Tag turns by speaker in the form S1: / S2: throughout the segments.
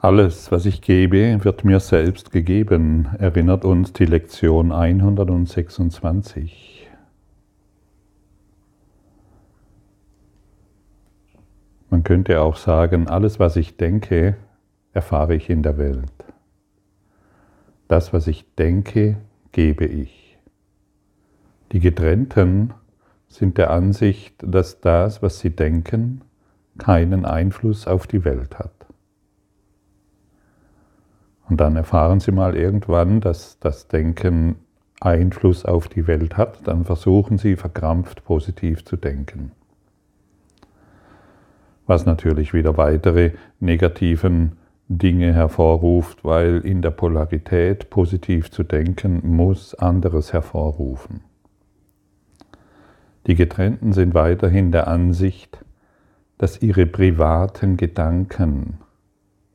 S1: Alles, was ich gebe, wird mir selbst gegeben, erinnert uns die Lektion 126. Man könnte auch sagen, alles, was ich denke, erfahre ich in der Welt. Das, was ich denke, gebe ich. Die Getrennten sind der Ansicht, dass das, was sie denken, keinen Einfluss auf die Welt hat. Und dann erfahren Sie mal irgendwann, dass das Denken Einfluss auf die Welt hat, dann versuchen Sie verkrampft positiv zu denken. Was natürlich wieder weitere negativen Dinge hervorruft, weil in der Polarität positiv zu denken muss anderes hervorrufen. Die Getrennten sind weiterhin der Ansicht, dass ihre privaten Gedanken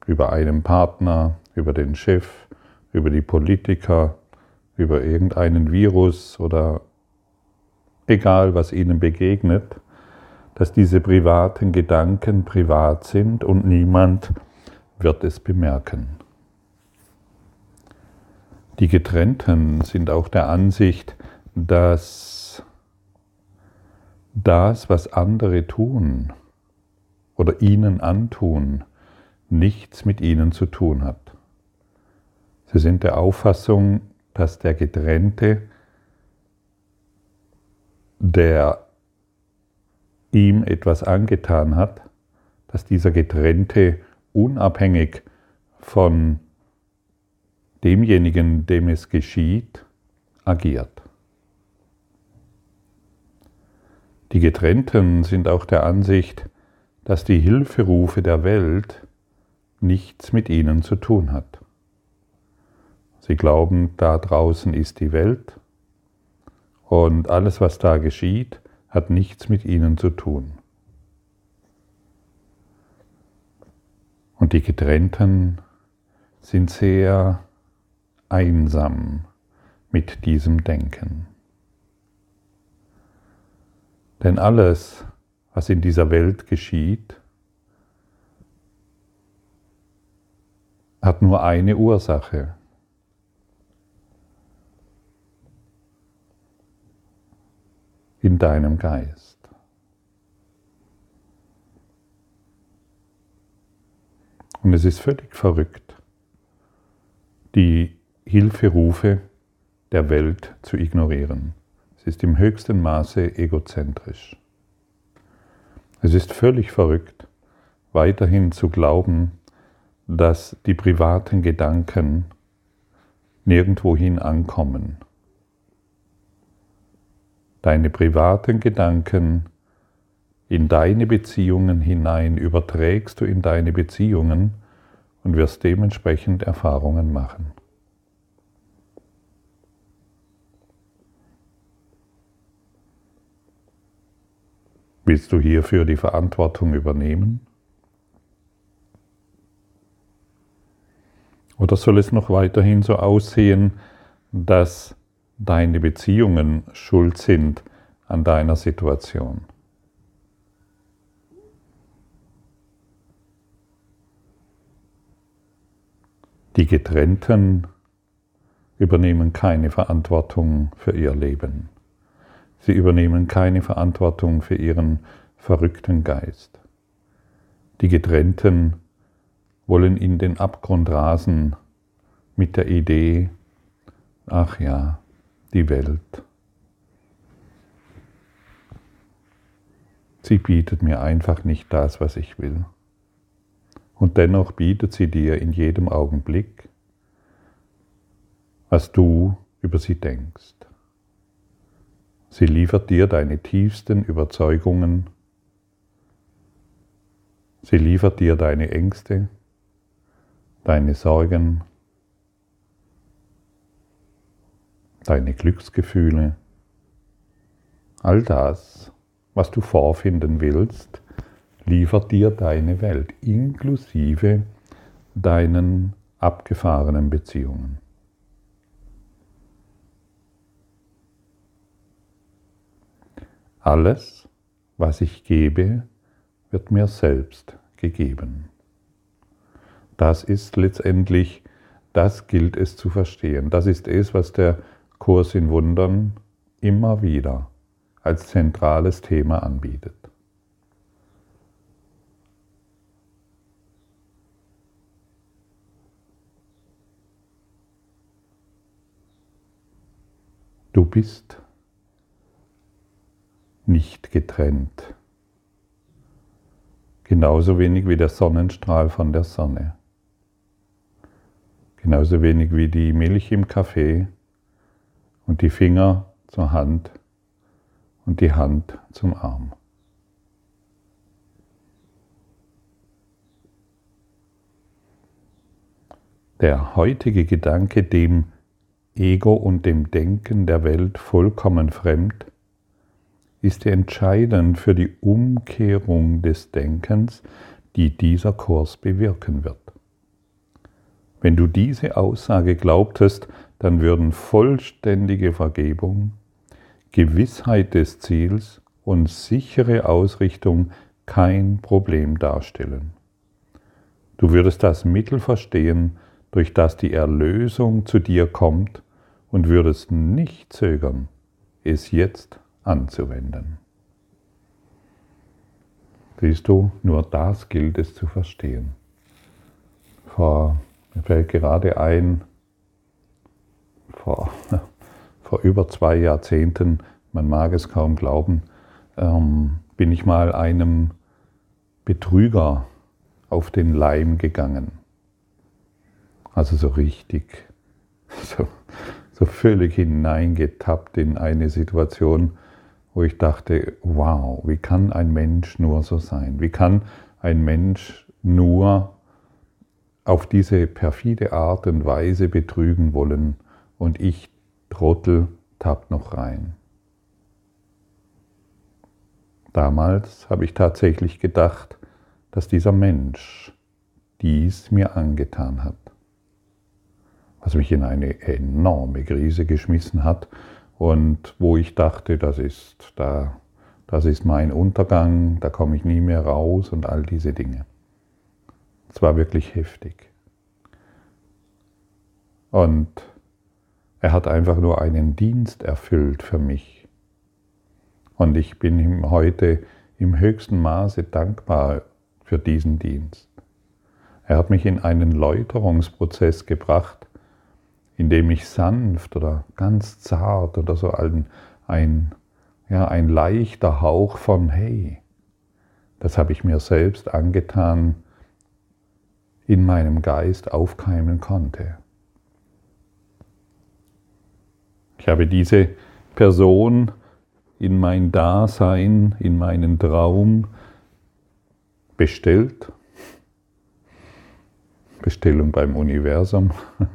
S1: über einen Partner, über den Chef, über die Politiker, über irgendeinen Virus oder egal was ihnen begegnet, dass diese privaten Gedanken privat sind und niemand wird es bemerken. Die Getrennten sind auch der Ansicht, dass das, was andere tun oder ihnen antun, nichts mit ihnen zu tun hat. Sie sind der Auffassung, dass der Getrennte, der ihm etwas angetan hat, dass dieser Getrennte unabhängig von demjenigen, dem es geschieht, agiert. Die Getrennten sind auch der Ansicht, dass die Hilferufe der Welt nichts mit ihnen zu tun hat. Sie glauben, da draußen ist die Welt und alles, was da geschieht, hat nichts mit ihnen zu tun. Und die Getrennten sind sehr einsam mit diesem Denken. Denn alles, was in dieser Welt geschieht, hat nur eine Ursache. In deinem Geist. Und es ist völlig verrückt, die Hilferufe der Welt zu ignorieren. Es ist im höchsten Maße egozentrisch. Es ist völlig verrückt, weiterhin zu glauben, dass die privaten Gedanken nirgendwohin ankommen deine privaten Gedanken in deine Beziehungen hinein überträgst du in deine Beziehungen und wirst dementsprechend Erfahrungen machen. Willst du hierfür die Verantwortung übernehmen? Oder soll es noch weiterhin so aussehen, dass deine Beziehungen schuld sind an deiner Situation. Die Getrennten übernehmen keine Verantwortung für ihr Leben. Sie übernehmen keine Verantwortung für ihren verrückten Geist. Die Getrennten wollen in den Abgrund rasen mit der Idee, ach ja, die Welt. Sie bietet mir einfach nicht das, was ich will. Und dennoch bietet sie dir in jedem Augenblick, was du über sie denkst. Sie liefert dir deine tiefsten Überzeugungen. Sie liefert dir deine Ängste, deine Sorgen, deine Glücksgefühle, all das, was du vorfinden willst, liefert dir deine Welt, inklusive deinen abgefahrenen Beziehungen. Alles, was ich gebe, wird mir selbst gegeben. Das ist letztendlich, das gilt es zu verstehen. Das ist es, was der Kurs in Wundern immer wieder als zentrales Thema anbietet. Du bist nicht getrennt. Genauso wenig wie der Sonnenstrahl von der Sonne. Genauso wenig wie die Milch im Kaffee und die Finger zur Hand und die Hand zum Arm. Der heutige Gedanke, dem Ego und dem Denken der Welt vollkommen fremd, ist entscheidend für die Umkehrung des Denkens, die dieser Kurs bewirken wird. Wenn du diese Aussage glaubtest, dann würden vollständige Vergebung, Gewissheit des Ziels und sichere Ausrichtung kein Problem darstellen. Du würdest das Mittel verstehen, durch das die Erlösung zu dir kommt und würdest nicht zögern, es jetzt anzuwenden. Siehst du, nur das gilt es zu verstehen. Vor, mir fällt gerade ein, vor vor über zwei Jahrzehnten, man mag es kaum glauben, ähm, bin ich mal einem Betrüger auf den Leim gegangen. Also so richtig, so, so völlig hineingetappt in eine Situation, wo ich dachte, wow, wie kann ein Mensch nur so sein? Wie kann ein Mensch nur auf diese perfide Art und Weise betrügen wollen und ich Trottel tappt noch rein. Damals habe ich tatsächlich gedacht, dass dieser Mensch dies mir angetan hat, was mich in eine enorme Krise geschmissen hat und wo ich dachte, das ist, da, das ist mein Untergang, da komme ich nie mehr raus und all diese Dinge. Es war wirklich heftig. Und er hat einfach nur einen Dienst erfüllt für mich. Und ich bin ihm heute im höchsten Maße dankbar für diesen Dienst. Er hat mich in einen Läuterungsprozess gebracht, in dem ich sanft oder ganz zart oder so ein, ein, ja, ein leichter Hauch von Hey, das habe ich mir selbst angetan, in meinem Geist aufkeimen konnte. Ich habe diese Person in mein Dasein, in meinen Traum bestellt. Bestellung beim Universum.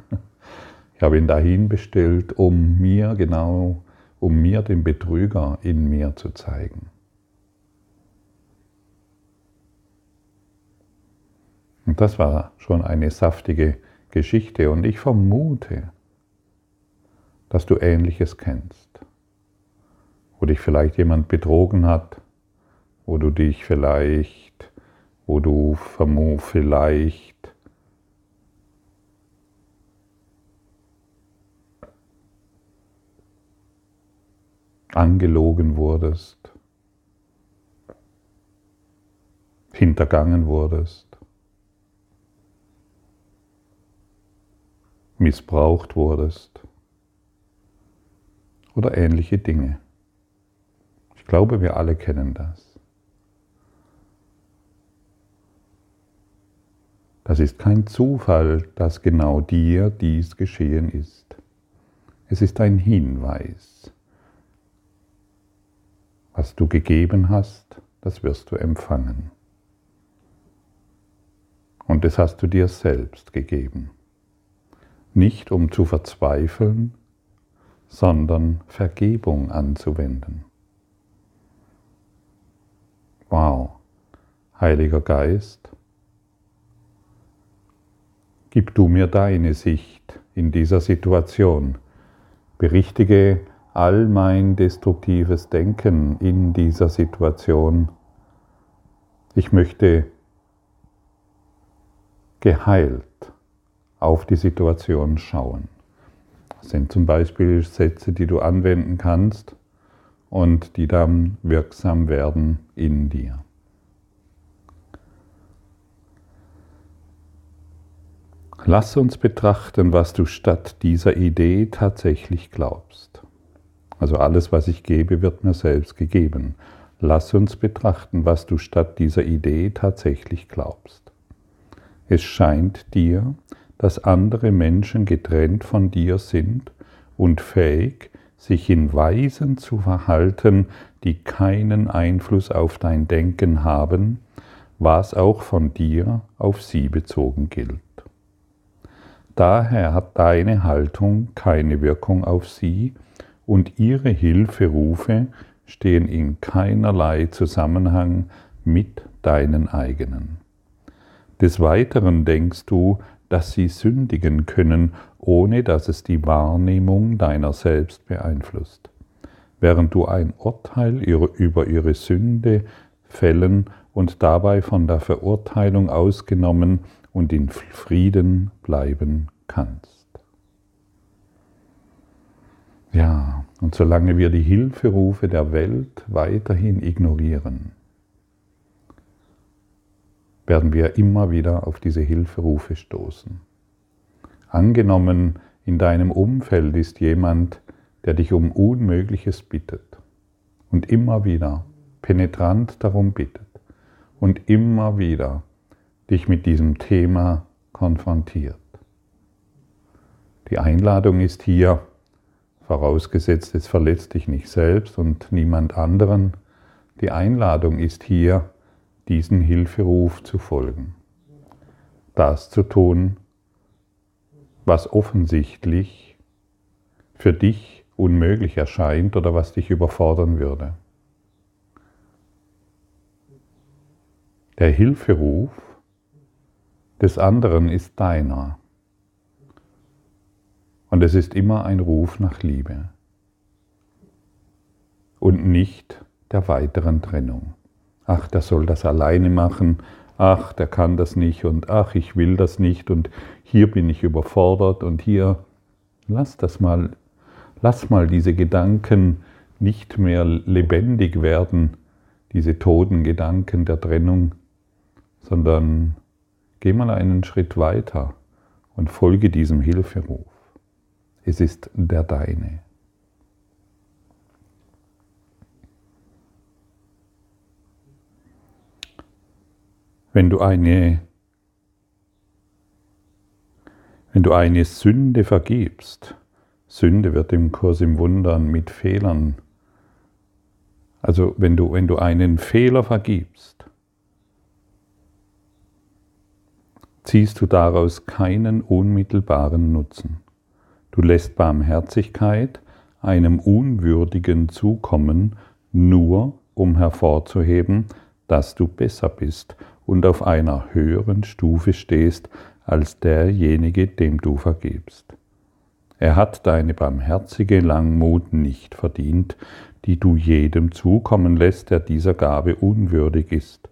S1: Ich habe ihn dahin bestellt, um mir genau, um mir den Betrüger in mir zu zeigen. Und das war schon eine saftige Geschichte und ich vermute, dass du Ähnliches kennst. Wo dich vielleicht jemand betrogen hat, wo du dich vielleicht, wo du vielleicht angelogen wurdest, hintergangen wurdest, missbraucht wurdest oder ähnliche Dinge. Ich glaube, wir alle kennen das. Das ist kein Zufall, dass genau dir dies geschehen ist. Es ist ein Hinweis. Was du gegeben hast, das wirst du empfangen. Und das hast du dir selbst gegeben. Nicht um zu verzweifeln, sondern Vergebung anzuwenden. Wow, Heiliger Geist, gib du mir deine Sicht in dieser Situation, berichtige all mein destruktives Denken in dieser Situation. Ich möchte geheilt auf die Situation schauen. Das sind zum Beispiel Sätze, die du anwenden kannst und die dann wirksam werden in dir. Lass uns betrachten, was du statt dieser Idee tatsächlich glaubst. Also alles, was ich gebe, wird mir selbst gegeben. Lass uns betrachten, was du statt dieser Idee tatsächlich glaubst. Es scheint dir, dass andere Menschen getrennt von dir sind und fähig, sich in Weisen zu verhalten, die keinen Einfluss auf dein Denken haben, was auch von dir auf sie bezogen gilt. Daher hat deine Haltung keine Wirkung auf sie und ihre Hilferufe stehen in keinerlei Zusammenhang mit deinen eigenen. Des Weiteren denkst du, dass sie sündigen können, ohne dass es die Wahrnehmung deiner selbst beeinflusst. Während du ein Urteil über ihre Sünde fällen und dabei von der Verurteilung ausgenommen und in Frieden bleiben kannst. Ja, und solange wir die Hilferufe der Welt weiterhin ignorieren, werden wir immer wieder auf diese Hilferufe stoßen. Angenommen, in deinem Umfeld ist jemand, der dich um Unmögliches bittet und immer wieder penetrant darum bittet und immer wieder dich mit diesem Thema konfrontiert. Die Einladung ist hier, vorausgesetzt es verletzt dich nicht selbst und niemand anderen, die Einladung ist hier, diesen Hilferuf zu folgen. Das zu tun, was offensichtlich für dich unmöglich erscheint oder was dich überfordern würde. Der Hilferuf des anderen ist deiner. Und es ist immer ein Ruf nach Liebe und nicht der weiteren Trennung. Ach, der soll das alleine machen, ach, der kann das nicht und ach, ich will das nicht und hier bin ich überfordert und hier, lass das mal, lass mal diese Gedanken nicht mehr lebendig werden, diese toten Gedanken der Trennung, sondern geh mal einen Schritt weiter und folge diesem Hilferuf. Es ist der deine. Wenn du eine wenn du eine Sünde vergibst, Sünde wird im Kurs im Wundern mit Fehlern. Also wenn du, wenn du einen Fehler vergibst, ziehst du daraus keinen unmittelbaren Nutzen. Du lässt Barmherzigkeit einem Unwürdigen zukommen, nur um hervorzuheben, dass du besser bist und auf einer höheren Stufe stehst als derjenige, dem du vergibst. Er hat deine barmherzige Langmut nicht verdient, die du jedem zukommen lässt, der dieser Gabe unwürdig ist,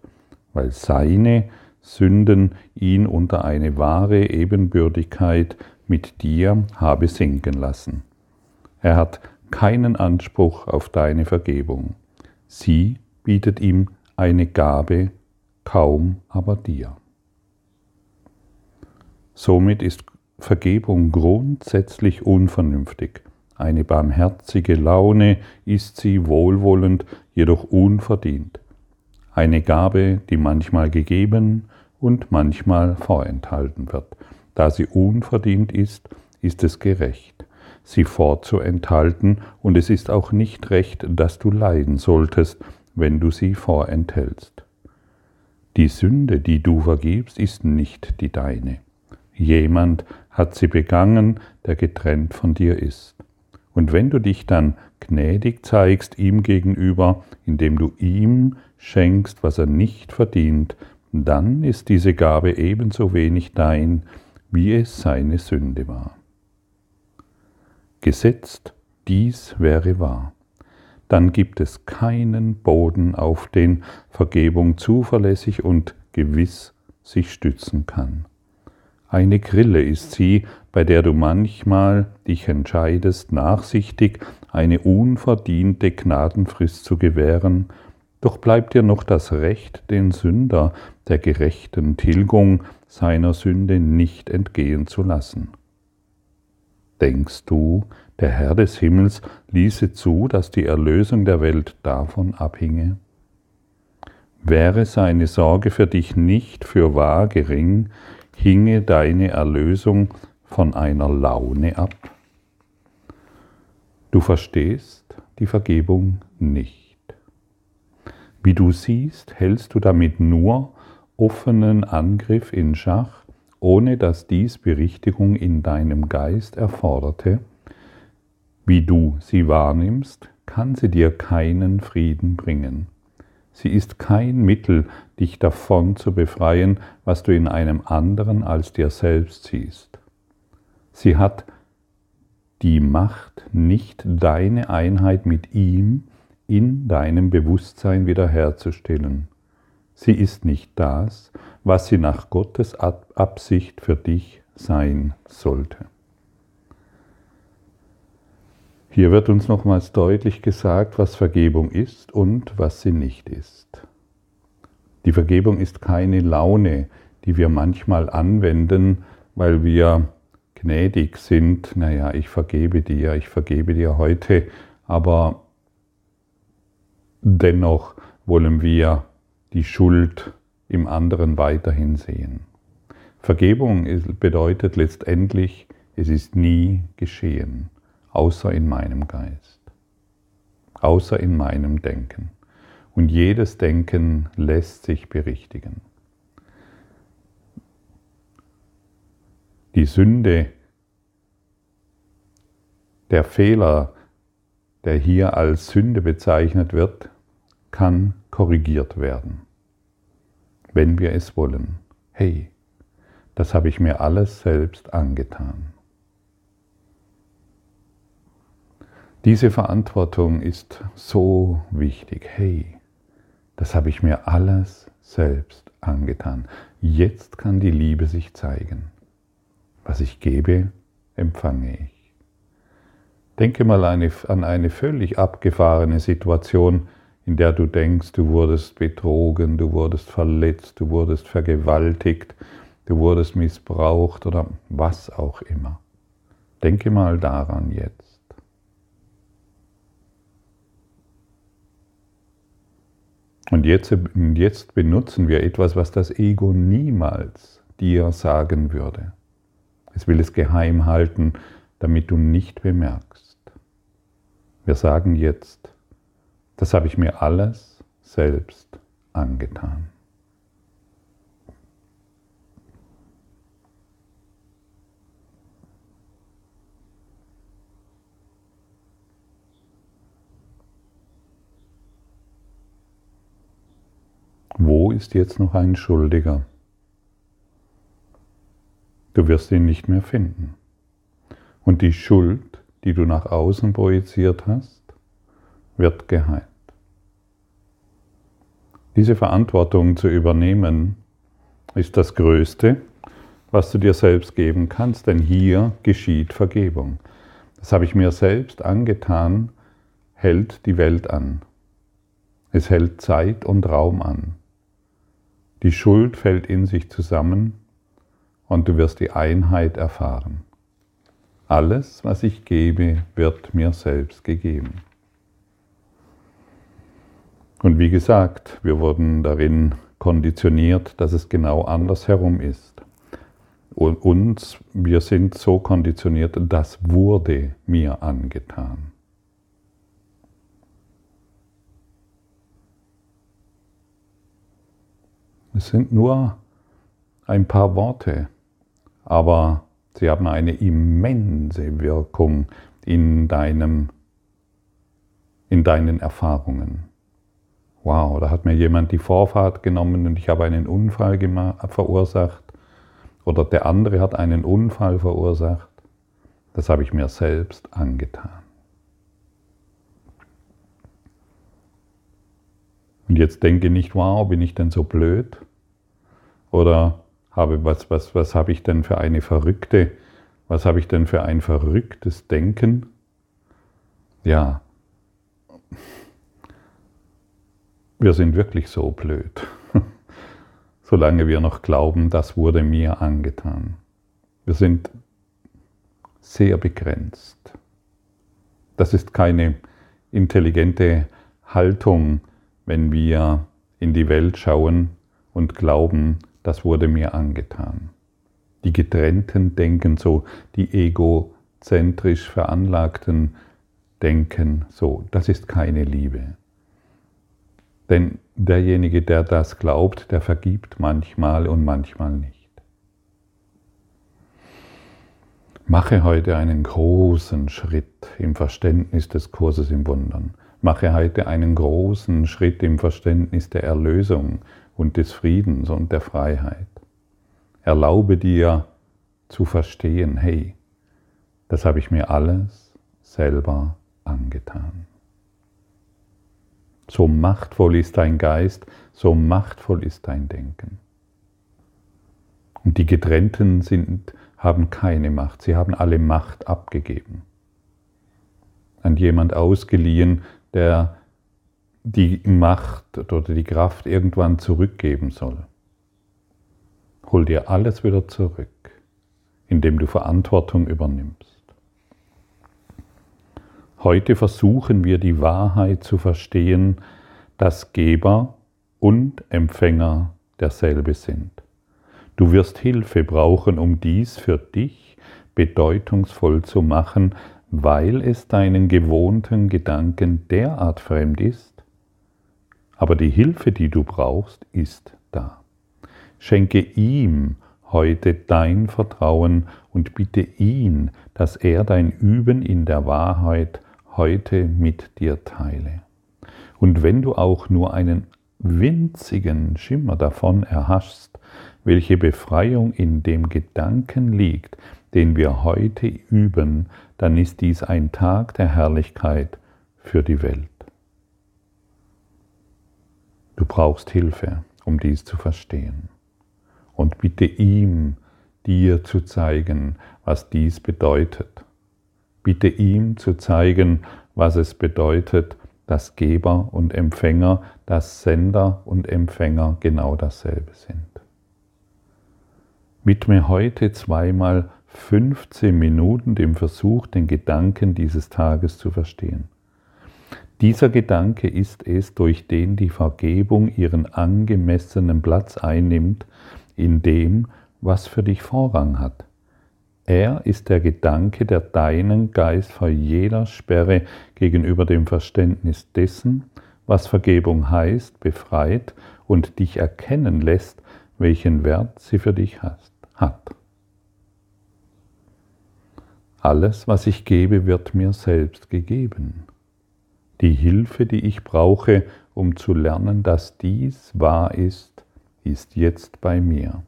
S1: weil seine Sünden ihn unter eine wahre Ebenbürtigkeit mit dir habe sinken lassen. Er hat keinen Anspruch auf deine Vergebung. Sie bietet ihm eine Gabe, kaum aber dir. Somit ist Vergebung grundsätzlich unvernünftig. Eine barmherzige Laune ist sie wohlwollend, jedoch unverdient. Eine Gabe, die manchmal gegeben und manchmal vorenthalten wird. Da sie unverdient ist, ist es gerecht, sie vorzuenthalten, und es ist auch nicht recht, dass du leiden solltest, wenn du sie vorenthältst. Die Sünde, die du vergibst, ist nicht die deine. Jemand hat sie begangen, der getrennt von dir ist. Und wenn du dich dann gnädig zeigst ihm gegenüber, indem du ihm schenkst, was er nicht verdient, dann ist diese Gabe ebenso wenig dein, wie es seine Sünde war. Gesetzt, dies wäre wahr, dann gibt es keinen Boden, auf den Vergebung zuverlässig und gewiss sich stützen kann. Eine Grille ist sie, bei der du manchmal dich entscheidest, nachsichtig eine unverdiente Gnadenfrist zu gewähren, doch bleibt dir noch das Recht, den Sünder der gerechten Tilgung seiner Sünde nicht entgehen zu lassen. Denkst du, der Herr des Himmels ließe zu, dass die Erlösung der Welt davon abhinge? Wäre seine Sorge für dich nicht für wahr gering, hinge deine Erlösung von einer Laune ab? Du verstehst die Vergebung nicht. Wie du siehst, hältst du damit nur offenen Angriff in Schach, ohne dass dies Berichtigung in deinem Geist erforderte. Wie du sie wahrnimmst, kann sie dir keinen Frieden bringen. Sie ist kein Mittel, dich davon zu befreien, was du in einem anderen als dir selbst siehst. Sie hat die Macht, nicht deine Einheit mit ihm in deinem Bewusstsein wiederherzustellen. Sie ist nicht das, was sie nach Gottes Absicht für dich sein sollte. Hier wird uns nochmals deutlich gesagt, was Vergebung ist und was sie nicht ist. Die Vergebung ist keine Laune, die wir manchmal anwenden, weil wir gnädig sind. Naja, ich vergebe dir, ich vergebe dir heute, aber dennoch wollen wir die Schuld im anderen weiterhin sehen. Vergebung bedeutet letztendlich, es ist nie geschehen außer in meinem Geist, außer in meinem Denken. Und jedes Denken lässt sich berichtigen. Die Sünde, der Fehler, der hier als Sünde bezeichnet wird, kann korrigiert werden, wenn wir es wollen. Hey, das habe ich mir alles selbst angetan. Diese Verantwortung ist so wichtig. Hey, das habe ich mir alles selbst angetan. Jetzt kann die Liebe sich zeigen. Was ich gebe, empfange ich. Denke mal an eine völlig abgefahrene Situation, in der du denkst, du wurdest betrogen, du wurdest verletzt, du wurdest vergewaltigt, du wurdest missbraucht oder was auch immer. Denke mal daran jetzt. Und jetzt, jetzt benutzen wir etwas, was das Ego niemals dir sagen würde. Es will es geheim halten, damit du nicht bemerkst. Wir sagen jetzt, das habe ich mir alles selbst angetan. Wo ist jetzt noch ein Schuldiger? Du wirst ihn nicht mehr finden. Und die Schuld, die du nach außen projiziert hast, wird geheilt. Diese Verantwortung zu übernehmen, ist das Größte, was du dir selbst geben kannst, denn hier geschieht Vergebung. Das habe ich mir selbst angetan, hält die Welt an. Es hält Zeit und Raum an. Die Schuld fällt in sich zusammen und du wirst die Einheit erfahren. Alles, was ich gebe, wird mir selbst gegeben. Und wie gesagt, wir wurden darin konditioniert, dass es genau andersherum ist. Und uns, wir sind so konditioniert, das wurde mir angetan. Es sind nur ein paar Worte, aber sie haben eine immense Wirkung in, deinem, in deinen Erfahrungen. Wow, da hat mir jemand die Vorfahrt genommen und ich habe einen Unfall verursacht. Oder der andere hat einen Unfall verursacht. Das habe ich mir selbst angetan. Und jetzt denke nicht, wow, bin ich denn so blöd? Oder habe, was, was, was habe ich denn für eine verrückte, was habe ich denn für ein verrücktes Denken? Ja, wir sind wirklich so blöd, solange wir noch glauben, das wurde mir angetan. Wir sind sehr begrenzt. Das ist keine intelligente Haltung, wenn wir in die Welt schauen und glauben, das wurde mir angetan. Die getrennten denken so, die egozentrisch veranlagten denken so. Das ist keine Liebe. Denn derjenige, der das glaubt, der vergibt manchmal und manchmal nicht. Mache heute einen großen Schritt im Verständnis des Kurses im Wundern. Mache heute einen großen Schritt im Verständnis der Erlösung und des Friedens und der Freiheit. Erlaube dir zu verstehen, hey, das habe ich mir alles selber angetan. So machtvoll ist dein Geist, so machtvoll ist dein Denken. Und die Getrennten sind, haben keine Macht, sie haben alle Macht abgegeben. An jemand ausgeliehen, der die Macht oder die Kraft irgendwann zurückgeben soll. Hol dir alles wieder zurück, indem du Verantwortung übernimmst. Heute versuchen wir die Wahrheit zu verstehen, dass Geber und Empfänger derselbe sind. Du wirst Hilfe brauchen, um dies für dich bedeutungsvoll zu machen, weil es deinen gewohnten Gedanken derart fremd ist. Aber die Hilfe, die du brauchst, ist da. Schenke ihm heute dein Vertrauen und bitte ihn, dass er dein Üben in der Wahrheit heute mit dir teile. Und wenn du auch nur einen winzigen Schimmer davon erhaschst, welche Befreiung in dem Gedanken liegt, den wir heute üben, dann ist dies ein Tag der Herrlichkeit für die Welt. Du brauchst Hilfe, um dies zu verstehen. Und bitte ihm, dir zu zeigen, was dies bedeutet Bitte ihm zu zeigen, was es bedeutet, dass Geber und Empfänger, dass Sender und Empfänger genau dasselbe sind. Widme heute zweimal 15 Minuten dem Versuch, den Gedanken dieses Tages zu verstehen. Dieser Gedanke ist es, durch den die Vergebung ihren angemessenen Platz einnimmt in dem, was für dich Vorrang hat. Er ist der Gedanke, der deinen Geist vor jeder Sperre gegenüber dem Verständnis dessen, was Vergebung heißt, befreit und dich erkennen lässt, welchen Wert sie für dich hat. Alles, was ich gebe, wird mir selbst gegeben. Die Hilfe, die ich brauche, um zu lernen, dass dies wahr ist, ist jetzt bei mir.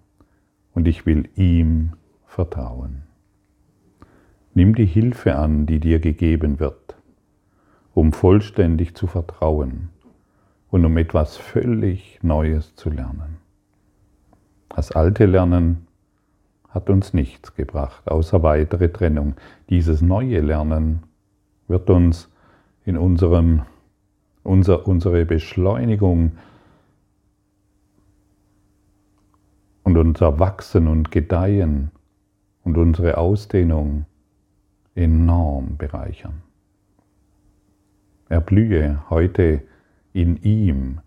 S1: Und ich will ihm vertrauen. Nimm die Hilfe an, die dir gegeben wird, um vollständig zu vertrauen und um etwas völlig Neues zu lernen. Das alte Lernen hat uns nichts gebracht, außer weitere Trennung. Dieses neue Lernen wird uns in unserem, unser, unsere Beschleunigung und unser Wachsen und Gedeihen und unsere Ausdehnung enorm bereichern. Erblühe heute in ihm,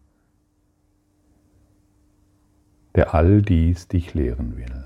S1: der all dies dich lehren will.